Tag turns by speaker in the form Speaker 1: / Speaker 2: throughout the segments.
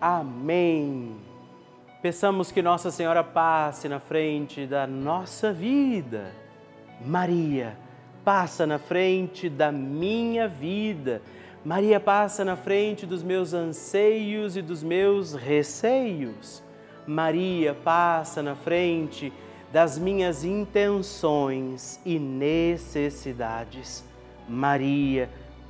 Speaker 1: Amém. Peçamos que Nossa Senhora passe na frente da nossa vida. Maria, passa na frente da minha vida. Maria passa na frente dos meus anseios e dos meus receios. Maria passa na frente das minhas intenções e necessidades. Maria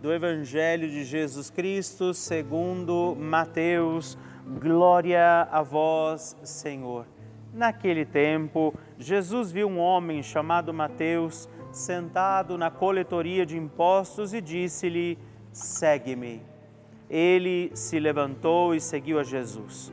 Speaker 1: do Evangelho de Jesus Cristo segundo Mateus. Glória a vós, Senhor. Naquele tempo, Jesus viu um homem chamado Mateus sentado na coletoria de impostos e disse-lhe: Segue-me. Ele se levantou e seguiu a Jesus.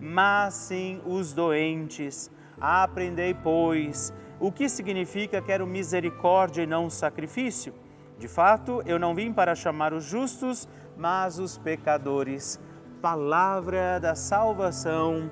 Speaker 1: mas sim os doentes. Aprendei, pois, o que significa quero misericórdia e não sacrifício. De fato, eu não vim para chamar os justos, mas os pecadores. Palavra da salvação.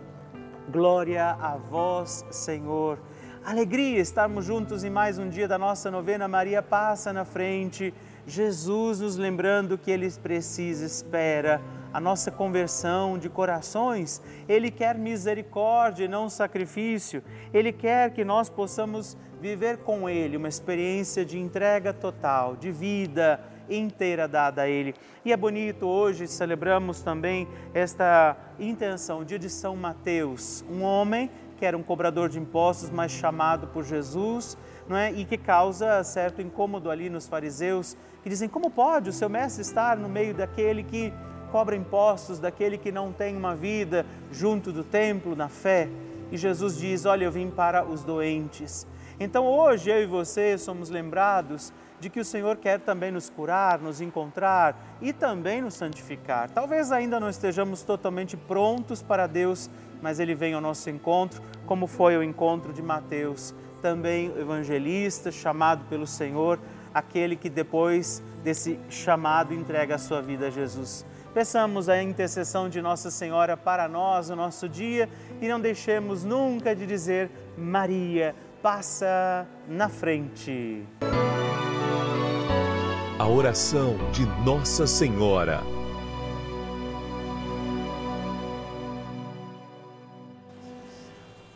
Speaker 1: Glória a vós, Senhor. Alegria estarmos juntos em mais um dia da nossa novena. Maria passa na frente. Jesus nos lembrando que Ele precisa, espera a nossa conversão de corações. Ele quer misericórdia e não sacrifício. Ele quer que nós possamos viver com Ele uma experiência de entrega total, de vida inteira dada a Ele. E é bonito, hoje celebramos também esta intenção, dia de São Mateus, um homem que era um cobrador de impostos, mas chamado por Jesus, não é? E que causa certo incômodo ali nos fariseus, que dizem: como pode o seu mestre estar no meio daquele que cobra impostos daquele que não tem uma vida junto do templo, na fé. E Jesus diz: Olha, eu vim para os doentes. Então hoje eu e você somos lembrados de que o Senhor quer também nos curar, nos encontrar e também nos santificar. Talvez ainda não estejamos totalmente prontos para Deus, mas Ele vem ao nosso encontro, como foi o encontro de Mateus, também evangelista, chamado pelo Senhor, aquele que depois desse chamado entrega a sua vida a Jesus. Peçamos a intercessão de Nossa Senhora para nós no nosso dia e não deixemos nunca de dizer Maria passa na frente.
Speaker 2: A oração de Nossa Senhora.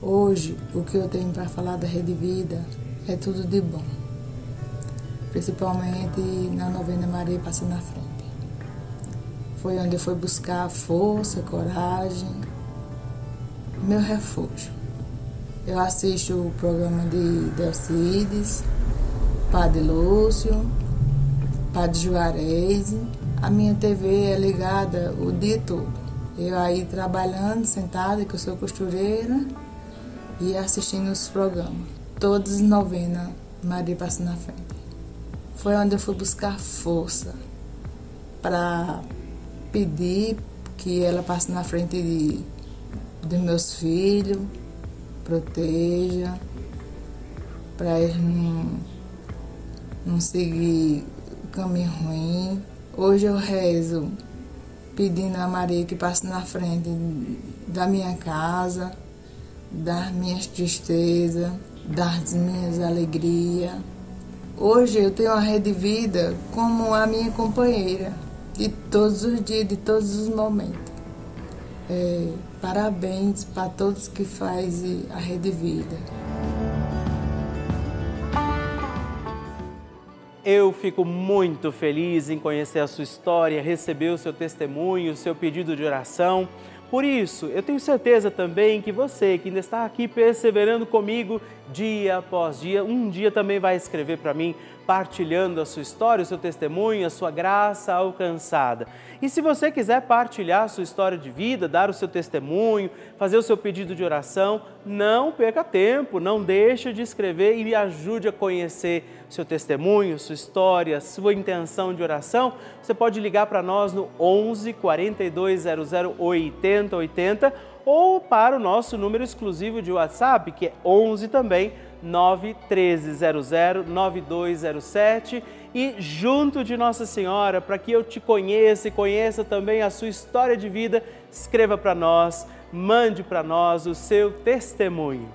Speaker 3: Hoje, o que eu tenho para falar da Rede Vida é tudo de bom, principalmente na novena Maria passando na frente. Foi onde eu fui buscar força, coragem, meu refúgio. Eu assisto o programa de Delcides, Padre Lúcio, Padre Juarez a minha TV é ligada o dia todo. Eu aí trabalhando, sentada, que eu sou costureira, e assistindo os programas. Todos novena, Maria passa na frente. Foi onde eu fui buscar força para pedir que ela passe na frente de, dos meus filhos, proteja, para eles não, não seguir caminho ruim Hoje eu rezo pedindo a Maria que passe na frente da minha casa, das minhas tristezas, das minhas alegrias. Hoje eu tenho a Rede Vida como a minha companheira de todos os dias, de todos os momentos. É, parabéns para todos que fazem a Rede Vida.
Speaker 1: Eu fico muito feliz em conhecer a sua história, receber o seu testemunho, o seu pedido de oração. Por isso, eu tenho certeza também que você que ainda está aqui perseverando comigo dia após dia. Um dia também vai escrever para mim, partilhando a sua história, o seu testemunho, a sua graça alcançada. E se você quiser partilhar a sua história de vida, dar o seu testemunho, fazer o seu pedido de oração, não perca tempo, não deixe de escrever e me ajude a conhecer seu testemunho, sua história, sua intenção de oração. Você pode ligar para nós no 11 4200 8080 ou para o nosso número exclusivo de WhatsApp, que é 11 também 91300 9207 e junto de Nossa Senhora, para que eu te conheça e conheça também a sua história de vida, escreva para nós, mande para nós o seu testemunho.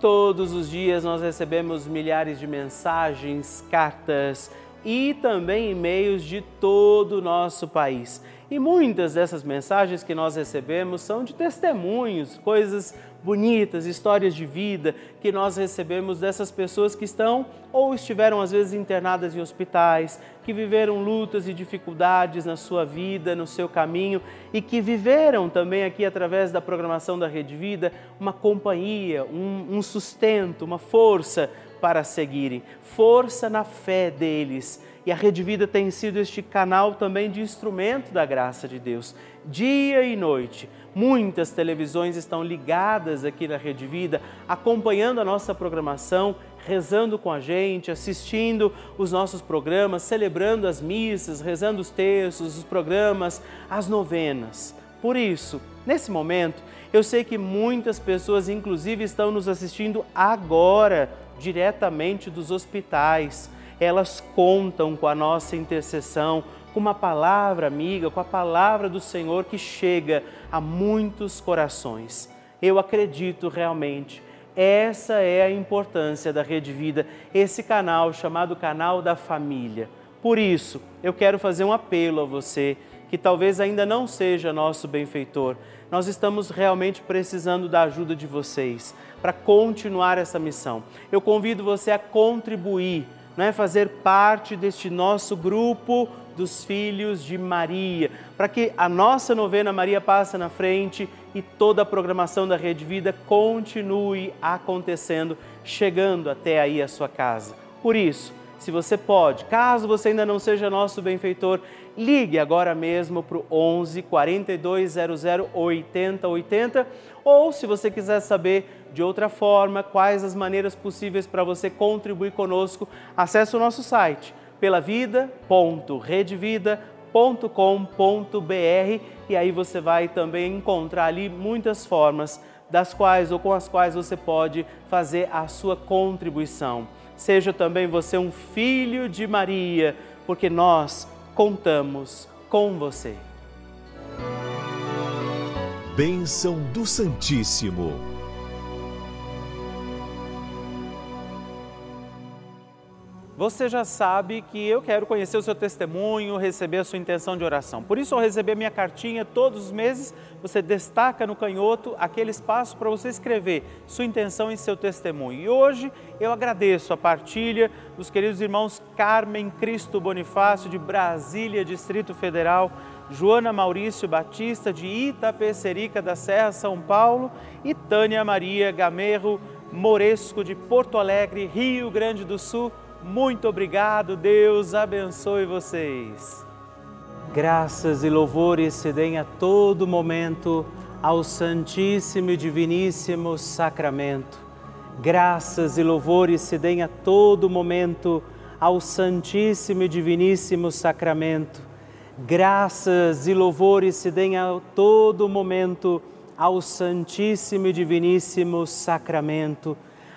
Speaker 1: Todos os dias nós recebemos milhares de mensagens, cartas e também e-mails de todo o nosso país. E muitas dessas mensagens que nós recebemos são de testemunhos, coisas bonitas, histórias de vida que nós recebemos dessas pessoas que estão ou estiveram às vezes internadas em hospitais, que viveram lutas e dificuldades na sua vida, no seu caminho e que viveram também aqui através da programação da Rede Vida uma companhia, um, um sustento, uma força para seguirem, força na fé deles e a Rede Vida tem sido este canal também de instrumento da graça de Deus. Dia e noite, muitas televisões estão ligadas aqui na Rede Vida, acompanhando a nossa programação, rezando com a gente, assistindo os nossos programas, celebrando as missas, rezando os textos, os programas, as novenas. Por isso, nesse momento, eu sei que muitas pessoas, inclusive, estão nos assistindo agora, diretamente dos hospitais elas contam com a nossa intercessão, com uma palavra amiga, com a palavra do Senhor que chega a muitos corações. Eu acredito realmente. Essa é a importância da Rede Vida, esse canal chamado Canal da Família. Por isso, eu quero fazer um apelo a você que talvez ainda não seja nosso benfeitor. Nós estamos realmente precisando da ajuda de vocês para continuar essa missão. Eu convido você a contribuir né, fazer parte deste nosso grupo dos filhos de Maria, para que a nossa novena Maria passa na frente e toda a programação da Rede Vida continue acontecendo, chegando até aí a sua casa. Por isso, se você pode, caso você ainda não seja nosso benfeitor, ligue agora mesmo para o 11 4200 8080 ou se você quiser saber de outra forma, quais as maneiras possíveis para você contribuir conosco, acesse o nosso site pelavida.redvida.com.br e aí você vai também encontrar ali muitas formas das quais ou com as quais você pode fazer a sua contribuição. Seja também você um filho de Maria, porque nós contamos com você.
Speaker 2: Bênção do Santíssimo.
Speaker 1: Você já sabe que eu quero conhecer o seu testemunho, receber a sua intenção de oração. Por isso, ao receber minha cartinha todos os meses, você destaca no canhoto aquele espaço para você escrever sua intenção e seu testemunho. E hoje eu agradeço a partilha dos queridos irmãos Carmen Cristo Bonifácio, de Brasília, Distrito Federal, Joana Maurício Batista, de Itapecerica da Serra, São Paulo, e Tânia Maria Gamerro Moresco, de Porto Alegre, Rio Grande do Sul muito obrigado, Deus abençoe vocês. Graças e louvores se deem a todo momento ao Santíssimo e Diviníssimo Sacramento. Graças e louvores se deem a todo momento ao Santíssimo e Diviníssimo Sacramento. Graças e louvores se deem a todo momento ao Santíssimo e Diviníssimo Sacramento.